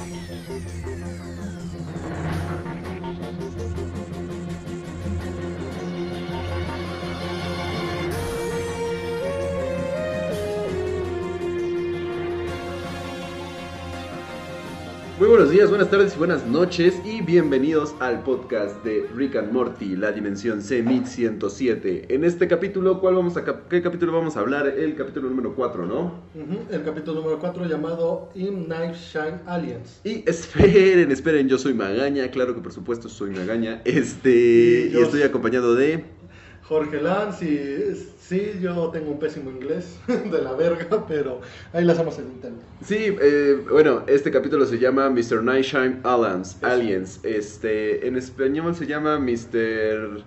Thank you. Buenos días, buenas tardes y buenas noches y bienvenidos al podcast de Rick and Morty, la dimensión C1107. En este capítulo, ¿cuál vamos a cap- ¿qué capítulo vamos a hablar? El capítulo número 4, ¿no? El capítulo número 4 llamado In Night Shine Aliens. Y esperen, esperen, yo soy Magaña, claro que por supuesto soy Magaña. Este, Y estoy acompañado de Jorge Lanz y sí, yo tengo un pésimo inglés de la verga, pero ahí la hacemos el intento. Sí, eh, bueno, este capítulo se llama Mr. Nightshine Aliens. Aliens. Este, en español se llama Mr.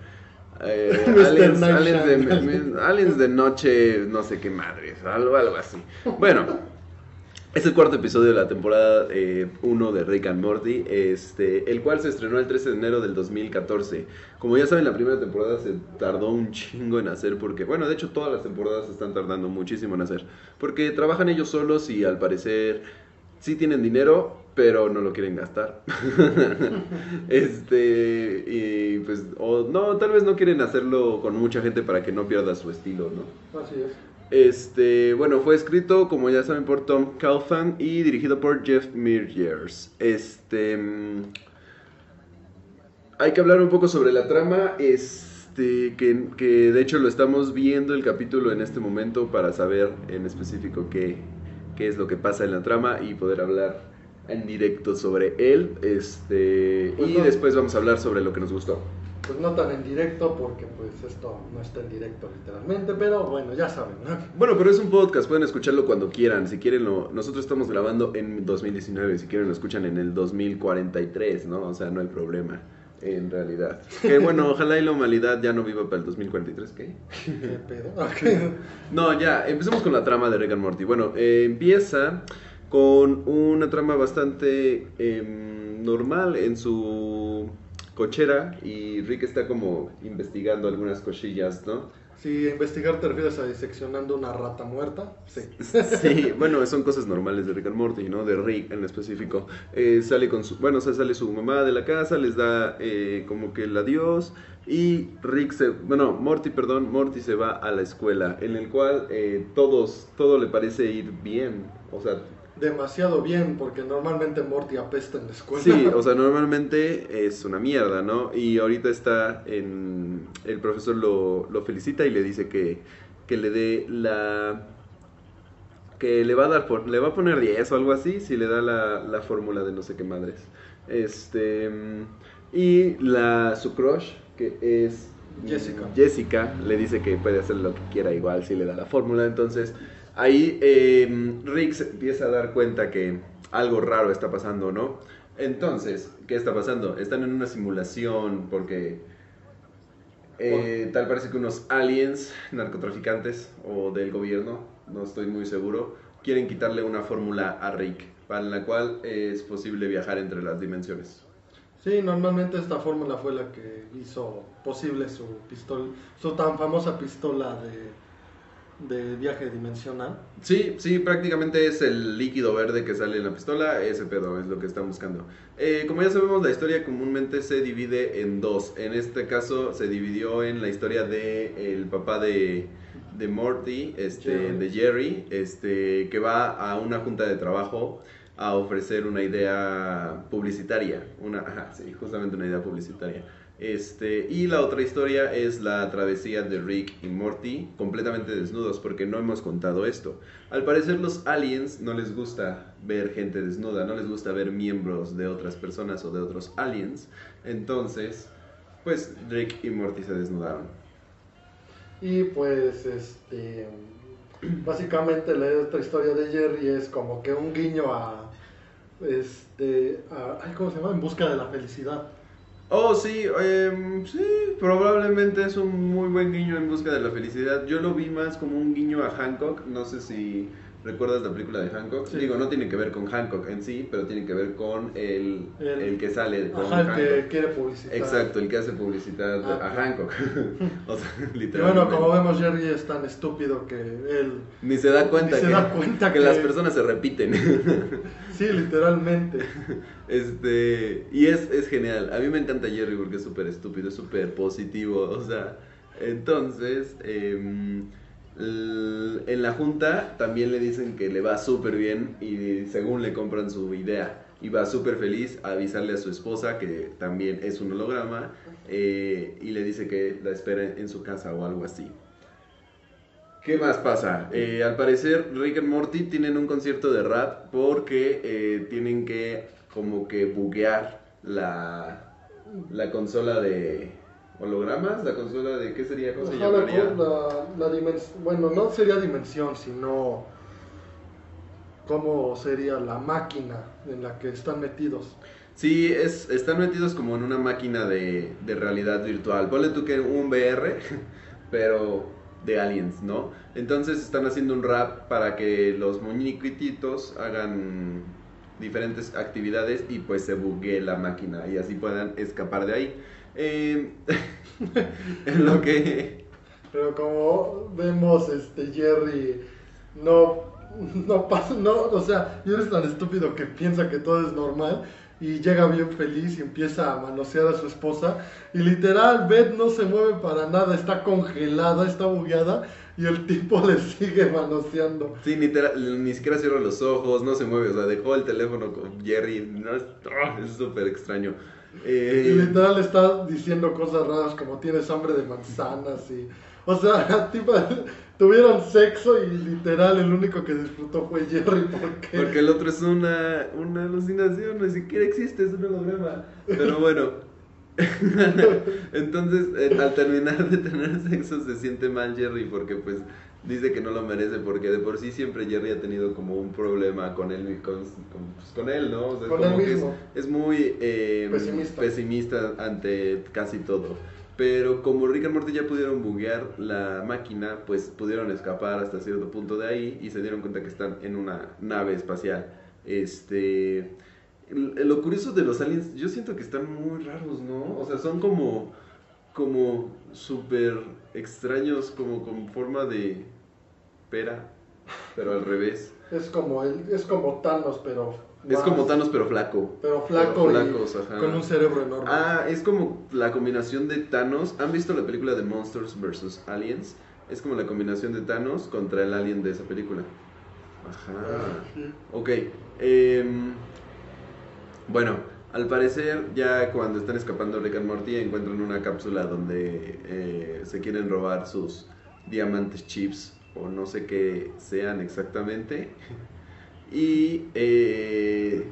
eh, Mr. aliens, Nightshine. aliens de, mi- aliens de noche, no sé qué madre, algo, algo así. Bueno, es el cuarto episodio de la temporada 1 de Rick and Morty, este, el cual se estrenó el 13 de enero del 2014. Como ya saben, la primera temporada se tardó un chingo en hacer porque, bueno, de hecho todas las temporadas están tardando muchísimo en hacer. Porque trabajan ellos solos y al parecer sí tienen dinero, pero no lo quieren gastar. este, y pues, o no, tal vez no quieren hacerlo con mucha gente para que no pierda su estilo, ¿no? Así es. Este, bueno, fue escrito, como ya saben, por Tom Calfan y dirigido por Jeff Mears. Este, mm, hay que hablar un poco sobre la trama, este, que, que de hecho lo estamos viendo el capítulo en este momento para saber en específico qué, qué es lo que pasa en la trama y poder hablar en directo sobre él. Este, Pues y no. después vamos a hablar sobre lo que nos gustó. Pues no tan en directo porque pues esto no está en directo literalmente, pero bueno, ya saben, ¿no? Bueno, pero es un podcast, pueden escucharlo cuando quieran. Si quieren, lo, nosotros estamos grabando en 2019. Si quieren, lo escuchan en el 2043, ¿no? O sea, no hay problema, en realidad. Que bueno, ojalá y la humanidad ya no viva para el 2043, ¿qué? ¿Qué pedo? Ok. No, ya, empecemos con la trama de and Morty. Bueno, eh, empieza con una trama bastante em, normal en su cochera y Rick está como investigando algunas cosillas, ¿no? Si a investigar te refieres a diseccionando una rata muerta, sí. Sí, bueno, son cosas normales de Rick and Morty, ¿no? De Rick en específico. Eh, sale con su, bueno, o sea, sale su mamá de la casa, les da eh, como que el adiós y Rick se, bueno, Morty, perdón, Morty se va a la escuela, en el cual eh, todos, todo le parece ir bien, o sea, Demasiado bien, porque normalmente Morty apesta en la escuela. sí, o sea, normalmente es una mierda, ¿no? Y ahorita está en, el profesor lo, lo felicita y le dice que, que le dé la que le va a dar por, le va a poner 10 o algo así si le da la, la fórmula de no sé qué madres. Este y la su crush que es Jessica. Jessica le dice que puede hacer lo que quiera igual si le da la fórmula, entonces ahí eh, Rick se empieza a dar cuenta que algo raro está pasando, ¿no? Entonces, ¿qué está pasando? Están en una simulación porque eh, tal parece que unos aliens narcotraficantes o del gobierno, no estoy muy seguro, quieren quitarle una fórmula a Rick, para la cual es posible viajar entre las dimensiones. Sí, normalmente esta fórmula fue la que hizo posible su pistola, su tan famosa pistola de, de viaje dimensional. Sí, sí, prácticamente es el líquido verde que sale en la pistola, ese pedo es lo que están buscando. Eh, como ya sabemos, la historia comúnmente se divide en dos. En este caso se dividió en la historia de el papá de, de Morty, este, Jerry. de Jerry, este, que va a una junta de trabajo a ofrecer una idea publicitaria, una, ajá, sí, justamente una idea publicitaria. Este, y la otra historia es la travesía de Rick y Morty completamente desnudos, porque no hemos contado esto. Al parecer los aliens no les gusta ver gente desnuda, no les gusta ver miembros de otras personas o de otros aliens. Entonces, pues Rick y Morty se desnudaron. Y pues, este, básicamente la otra historia de Jerry es como que un guiño a, este, a, ¿cómo se llama? En busca de la felicidad. Oh, sí, em, sí, probablemente es un muy buen guiño en busca de la felicidad. Yo lo vi más como un guiño a Hancock, no sé si ¿Recuerdas la película de Hancock? Sí. Digo, no tiene que ver con Hancock en sí, pero tiene que ver con el, El- el que sale con Ajá, el Hancock. que quiere publicitar. Exacto, el que hace publicidad Ah, a. Hancock. o sea, Y literalmente. bueno, como vemos, Jerry es tan estúpido que él. Ni se da cuenta, Ni se que, da cuenta que que- las personas se repiten. Sí, literalmente. Este, y es, es genial. A mí me encanta Jerry porque es súper estúpido, es súper positivo. O sea, entonces, em, en la junta también le dicen que le va súper bien y según le compran su idea. Y va súper feliz a avisarle a su esposa, que también es un holograma, eh, y le dice que la espera en su casa o algo así. ¿Qué más pasa? Eh, al parecer Rick and Morty tienen un concierto de rap porque eh, tienen que como que buguear la, la consola de hologramas, la consola de qué sería, cómo se Ajá, la, llamaría. la, la dimens- bueno, no sería dimensión, sino cómo sería la máquina en la que están metidos. Sí, es, están metidos como en una máquina de, de realidad virtual. Ponle tú que un VR, pero de aliens, ¿no? Entonces están haciendo un rap para que los muñequititos hagan diferentes actividades y pues se buguee la máquina y así puedan escapar de ahí. Eh, en lo que... Pero como vemos, este Jerry no, no pasa, no, o sea, Jerry es tan estúpido que piensa que todo es normal y llega bien feliz y empieza a manosear a su esposa y literal Beth no se mueve para nada, está congelada, está bugueada y el tipo le sigue manoseando. Sí, ni, tera- ni siquiera cierra los ojos, no se mueve, o sea, dejó el teléfono con Jerry, no, es ah, es súper extraño. Eh, Y literal está diciendo cosas raras como tienes hambre de manzanas y... O sea, tipo, tuvieron sexo y literal el único que disfrutó fue Jerry porque... Porque el otro es una, una alucinación, ni siquiera existe, es un holograma. Pero bueno. Entonces, eh, al terminar de tener sexo, se siente mal Jerry porque, pues, dice que no lo merece. Porque de por sí siempre Jerry ha tenido como un problema con él, con, con, pues, con él ¿no? O sea, Con como él que es- muy eh, Pesimista. pesimista ante casi todo. Pero como Rick and Morty ya pudieron buguear la máquina, pues pudieron escapar hasta cierto punto de ahí y se dieron cuenta que están en una nave espacial. Este, lo curioso de los aliens, yo siento que están muy raros, ¿no? O sea, son como, como súper extraños, como con forma de pero al revés. Es como, el, es como Thanos, pero... Es más- como Thanos, pero flaco. Pero flaco Pero y flacos, ajá. con un cerebro enorme. Ah, es como la combinación de Thanos. ¿Han visto la película de Monsters vs. Aliens? Es como la combinación de Thanos contra el alien de esa película. Ajá. Sí. Ok. em, bueno, al parecer ya cuando están escapando Rick and Morty encuentran una cápsula donde eh, se quieren robar sus diamantes chips o no sé qué sean exactamente. Y eh,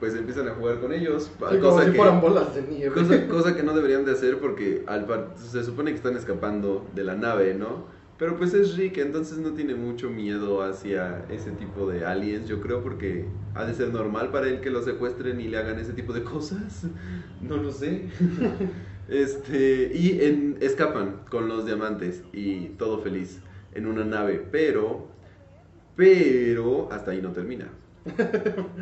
pues empiezan a jugar con ellos. Sí, como cosa si que- fueran bolas de nieve. Cosa, cosa que no deberían de hacer porque al par- se supone que están escapando de la nave, ¿no? Pero pues es Rick, entonces no tiene mucho miedo hacia ese tipo de aliens, yo creo, porque ha de ser normal para él que lo secuestren y le hagan ese tipo de cosas. No lo sé. Este, y en- escapan con los diamantes y todo feliz en una nave, pero, pero hasta ahí no termina.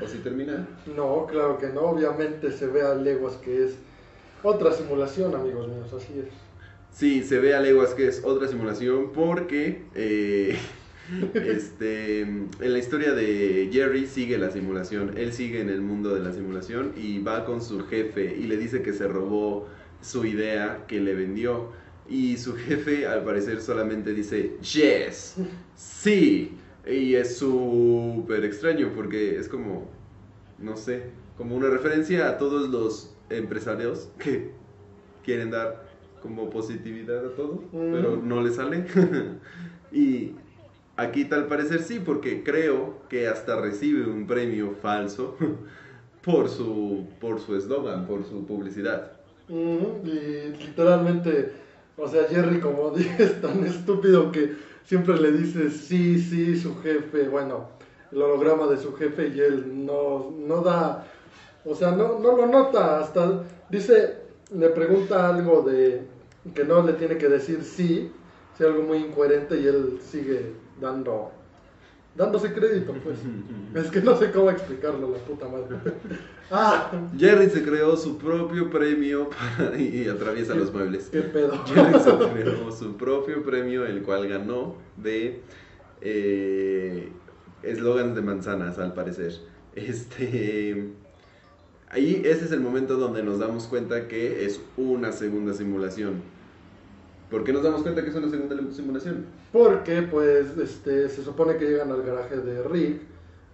¿O si termina? No, claro que no. Obviamente se ve a leguas que es otra simulación, amigos míos. Así es. Sí, se ve a leguas que es otra simulación porque eh, este, en la historia de Jerry sigue la simulación. Él sigue en el mundo de la simulación y va con su jefe y le dice que se robó su idea que le vendió. Y su jefe al parecer solamente dice, yes, sí. Y es súper extraño porque es como, no sé, como una referencia a todos los empresarios que quieren dar como positividad a todo, Mm. pero no le sale. y aquí tal parecer sí, porque creo que hasta recibe un premio falso por su por su eslogan, por su publicidad. Ujú, Y literalmente, o sea, Jerry, como dije, es tan estúpido que siempre le dice sí, sí, su jefe, bueno, el holograma de su jefe y él no, no da, o sea, no, no lo nota, hasta dice, le pregunta algo de que no le tiene que decir sí, es algo muy incoherente y él sigue dando dándose crédito, pues. es que no sé cómo explicarlo, la puta madre. ah, Jerry se creó su propio premio para- y, atraviesa los muebles. qué pedo. Jerry se creó su propio premio, el cual ganó de eh, eslogans de manzanas, al parecer. Este, ahí ese es el momento donde nos damos cuenta que es una segunda simulación. ¿Por qué nos damos cuenta que es una segunda simulación? Porque, pues, este, se supone que llegan al garaje de Rick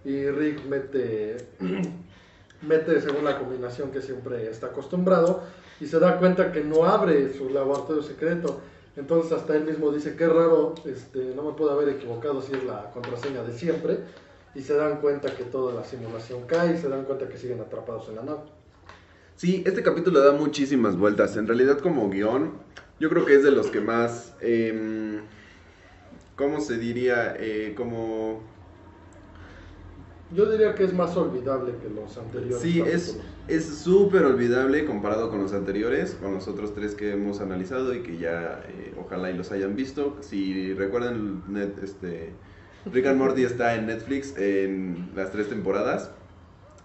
y Rick mete, mete según la combinación que siempre está acostumbrado y se da cuenta que no abre su laboratorio secreto. Entonces hasta él mismo dice, qué raro, este, no me puedo haber equivocado si es la contraseña de siempre. Y se dan cuenta que toda la simulación cae y se dan cuenta que siguen atrapados en la nave. Sí, este capítulo da muchísimas vueltas. En realidad como guion, yo creo que es de los que más... em, ¿Cómo se diría? Eh, como... Yo diría que es más olvidable que los anteriores. Sí, es capítulos. es súper olvidable comparado con los anteriores, con los otros tres que hemos analizado y que ya eh, ojalá y los hayan visto. Si recuerdan, net, este, Rick and Morty está en Netflix en las tres temporadas.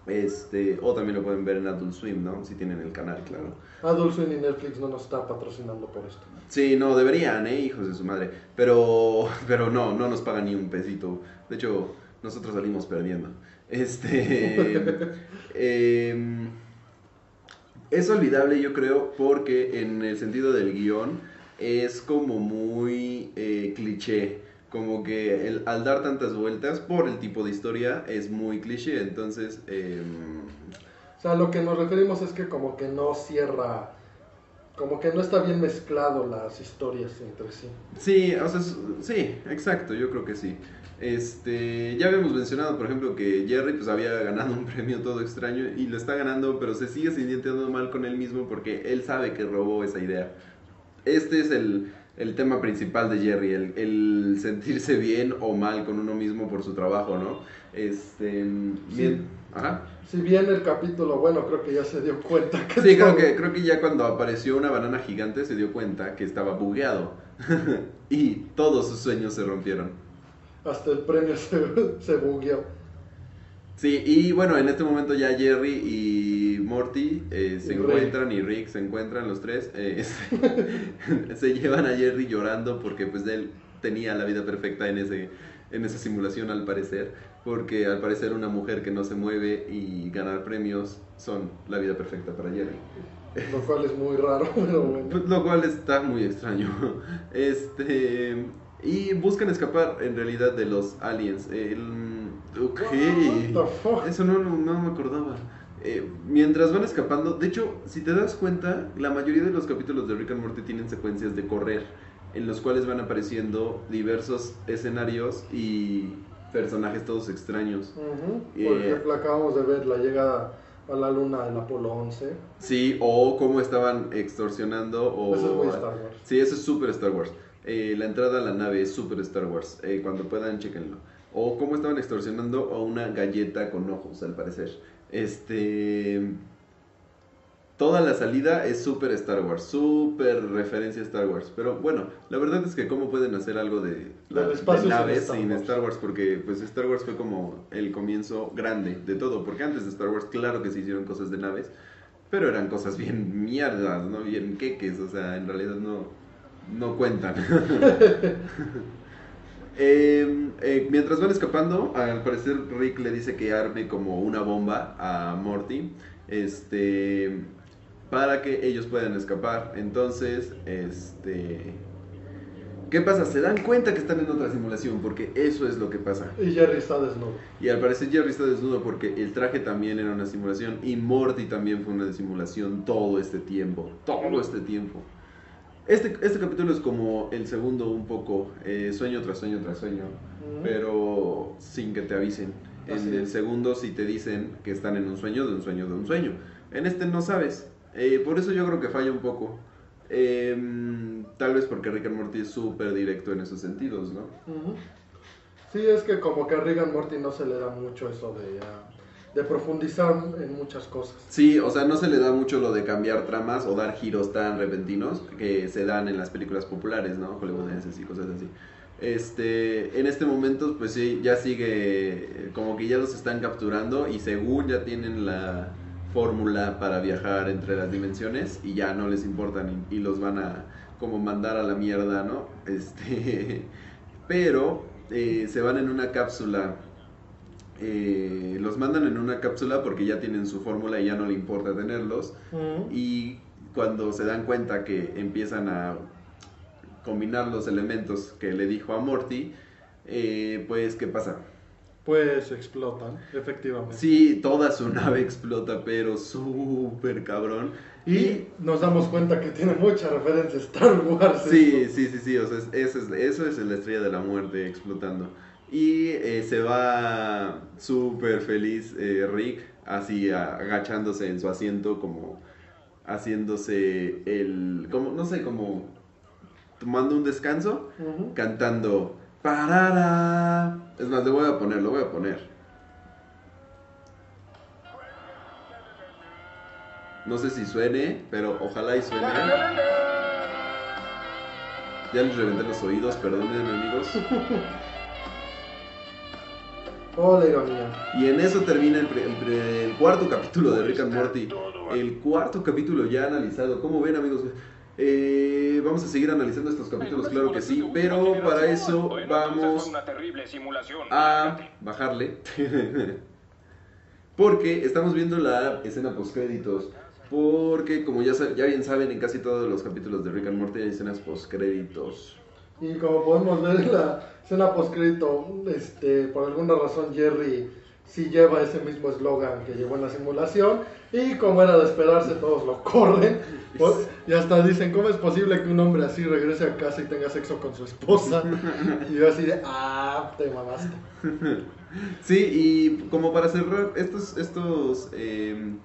Este, o también lo pueden ver en Adult Swim, ¿no? Si tienen el canal, claro. Adult Swim y Netflix no nos está patrocinando por esto. Sí, no, deberían, ¿eh? Hijos de su madre. Pero, pero no, no nos pagan ni un pesito. De hecho, nosotros salimos perdiendo. Este. em, es olvidable, yo creo, porque en el sentido del guion es como muy eh, cliché. Como que el- al dar tantas vueltas por el tipo de historia es muy cliché. Entonces, em, O sea, lo que nos referimos es que como que no cierra, como que no está bien mezclado las historias entre sí. Sí, o sea, sí, exacto, yo creo que sí. Este, ya habíamos mencionado, por ejemplo, que Jerry pues había ganado un premio todo extraño y lo está ganando, pero se sigue sintiendo mal con él mismo porque él sabe que robó esa idea. Este es el, el tema principal de Jerry, el, el sentirse bien o mal con uno mismo por su trabajo, ¿no? Este, bien, ajá. Si bien el capítulo, bueno, creo que ya se dio cuenta que Sí, creo que, creo que ya cuando apareció una banana gigante se dio cuenta que estaba bugueado y todos sus sueños se rompieron. hasta el premio se, se bugueó. Sí, y bueno, en este momento ya Jerry y Morty eh, se Y Rick. encuentran y Rick se encuentran los tres. eh, se, se llevan a Jerry llorando porque pues él tenía la vida perfecta en ese en esa simulación al parecer, porque al parecer una mujer que no se mueve y ganar premios son la vida perfecta para Jerry. Lo cual es muy raro, pero bueno. Pues, Lo cual está muy extraño. Este. Y buscan escapar en realidad de los aliens. El, ok. Eso no, no me acordaba. Eh, mientras van escapando, de hecho, si te das cuenta, la mayoría de los capítulos de Rick and Morty tienen secuencias de correr, en los cuales van apareciendo diversos escenarios y personajes todos extraños. Ujú. Por Eh, ejemplo, acabamos de ver la llegada a la luna del Apolo 11. Sí, o cómo estaban extorsionando o... Eso es muy Star Wars. Sí, eso es súper Star Wars. Eh, la entrada a la nave es súper Star Wars. Eh, cuando puedan, chéquenlo. O cómo estaban extorsionando a una galleta con ojos, al parecer. Este. Toda la salida es súper Star Wars, súper referencia a Star Wars. Pero bueno, la verdad es que cómo pueden hacer algo de, naves Star sin Wars. Star Wars, porque pues Star Wars fue como el comienzo grande de todo. Porque antes de Star Wars, claro que se hicieron cosas de naves, pero eran cosas bien mierdas, ¿no? Bien queques, o sea, en realidad no, no cuentan. Eh, eh, mientras van escapando, al parecer Rick le dice que arme como una bomba a Morty, este, para que ellos puedan escapar. Entonces, este, ¿qué pasa? Se dan cuenta que están en otra simulación, porque eso es lo que pasa. Y Jerry está desnudo. Y al parecer Jerry está desnudo porque el traje también era una simulación y Morty también fue una simulación todo este tiempo, todo este tiempo. Este, este capítulo es como el segundo un poco, eh, sueño tras sueño tras sueño, pero sin que te avisen. En el es. segundo sí te dicen que están en un sueño de un sueño de un sueño. En este no sabes. Eh, por eso yo creo que falla un poco. Em, tal vez porque Rick and Morty es súper directo en esos sentidos, ¿no? Sí, es que como que a Rick and Morty no se le da mucho eso de, ah, de profundizar en muchas cosas. Sí, o sea, no se le da mucho lo de cambiar tramas o dar giros tan repentinos que se dan en las películas populares, ¿no? Hollywoodenses y cosas así. Este, en este momento, pues sí, ya sigue, eh, como que ya los están capturando y según ya tienen la fórmula para viajar entre las dimensiones y ya no les importan y, los van a como mandar a la mierda, ¿no? Este, pero eh, se van en una cápsula. eh, los mandan en una cápsula porque ya tienen su fórmula y ya no le importa tenerlos. Y cuando se dan cuenta que empiezan a combinar los elementos que le dijo a Morty, eh, pues, ¿qué pasa? Pues explotan, efectivamente. Sí, toda su nave explota, pero súper cabrón. Y nos damos cuenta que tiene mucha referencia a Star Wars. Sí, esto. sí, sí, sí, o sea, es- eso es, eso es la estrella de la muerte explotando. Y eh, se va súper feliz eh, Rick, así agachándose en su asiento, como haciéndose el, como, no sé, como tomando un descanso, cantando parara. Es más, le voy a poner, lo voy a poner. No sé si suene, pero ojalá y suene. Ya les reventé los oídos, perdonen amigos. Oh, la ironía. Y en eso termina el, el el cuarto capítulo de Rick and Morty. El cuarto capítulo ya analizado. ¿Cómo ven amigos? Eh, vamos a seguir analizando estos capítulos, claro que sí. Pero para eso vamos a bajarle. Porque estamos viendo la escena post créditos. Porque como ya, ya bien saben, en casi todos los capítulos de Rick and Morty hay escenas post créditos. Y como podemos ver en la escena postcrédito, este, por alguna razón Jerry sí lleva ese mismo eslogan que llevó en la simulación. Y como era de esperarse todos lo corren. Pues, y hasta dicen cómo es posible que un hombre así regrese a casa y tenga sexo con su esposa y yo así de ah te mamaste Sí, y como para cerrar estos, estos eh,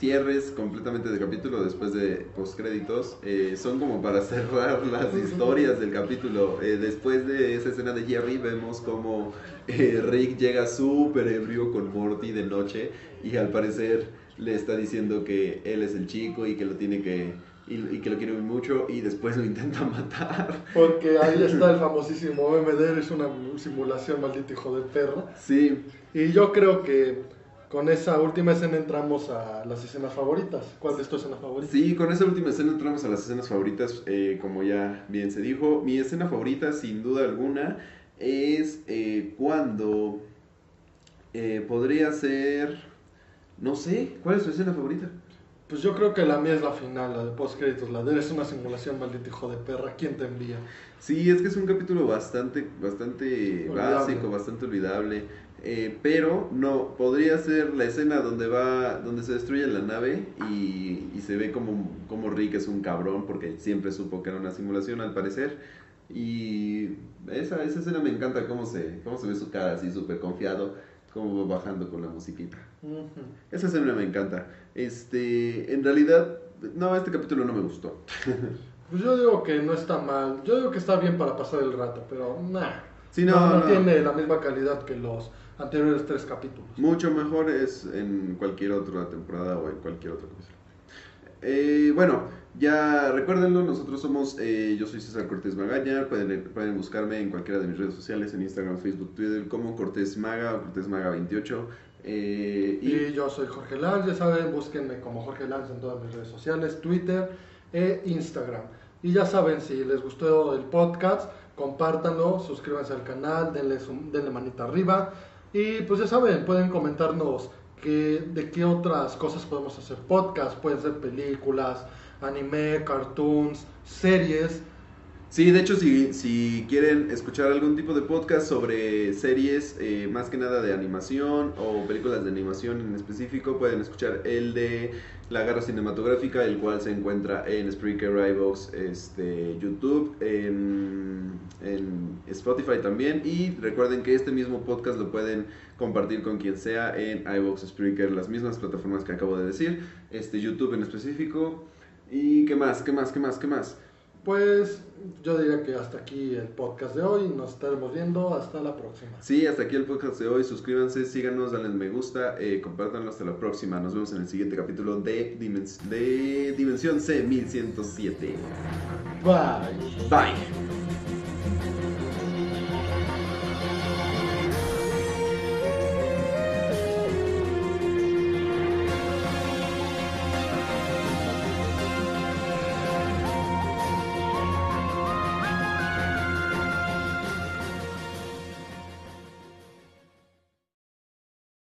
cierres completamente de capítulo después de postcréditos, eh, son como para cerrar las historias del capítulo. Eh, después de esa escena de Jerry vemos como eh, Rick llega súper ebrio con Morty de noche y al parecer le está diciendo que él es el chico y que lo tiene que... Y, y que lo quiere mucho y después lo intenta matar. porque ahí está el famosísimo MD es una simulación maldito hijo de perra Sí, y yo creo que con esa última escena entramos a las escenas favoritas ¿cuál es tu escena favorita? Sí, con esa última escena entramos a las escenas favoritas, eh, como ya bien se dijo. Mi escena favorita, sin duda alguna, es eh, cuando eh, podría ser... No sé, ¿cuál es tu escena favorita? Pues yo creo que la mía es la final, la de post créditos, la de eres una simulación maldito hijo de perra, ¿quién te envía? Sí, es que es un capítulo bastante, bastante Olvidable. básico, bastante olvidable. eh, pero no, podría ser la escena donde va, donde se destruye la nave y, y se ve como, como Rick es un cabrón porque siempre supo que era una simulación al parecer. Y esa, esa escena me encanta cómo se, cómo se ve su cara así súper confiado, cómo va bajando con la musiquita. Ujú. Esa escena me encanta. Este, en realidad, no, este capítulo no me gustó. Pues yo digo que no está mal, yo digo que está bien para pasar el rato, pero nah, Sí, no, no, no no. tiene la misma calidad que los anteriores tres capítulos. Mucho mejor es en cualquier otra temporada o en cualquier otro capítulo. Eh, bueno, ya recuérdenlo, nosotros somos, eh, yo soy César Cortés Magaña, pueden, pueden buscarme en cualquiera de mis redes sociales, en Instagram, Facebook, Twitter, como Cortés Maga o Cortés Maga 28. eh, y yo soy Jorge Lanz, ya saben, búsquenme como Jorge Lanz en todas mis redes sociales, Twitter e Instagram. Y ya saben, si les gustó el podcast, compártanlo, suscríbanse al canal, denle, denle manita arriba. Y pues ya saben, pueden comentarnos de qué otras cosas podemos hacer podcast. Pueden ser películas, anime, cartoons, series. Sí, de hecho, si, si quieren escuchar algún tipo de podcast sobre series, eh, más que nada de animación o películas de animación en específico, pueden escuchar el de La Garra Cinematográfica, el cual se encuentra en Spreaker, iVoox, este, YouTube, en, en Spotify también. Y recuerden que este mismo podcast lo pueden compartir con quien sea en iVoox, Spreaker, las mismas plataformas que acabo de decir, este, YouTube en específico. ¿Y qué más? ¿Qué más? ¿Qué más? ¿Qué más? Pues yo diría que hasta aquí el podcast de hoy. Nos estaremos viendo. Hasta la próxima. Sí, hasta aquí el podcast de hoy. Suscríbanse, síganos, denle me gusta, eh, compártanlo. Hasta la próxima. Nos vemos en el siguiente capítulo de, Dimens- de Dimensión C 1107. Bye. Bye.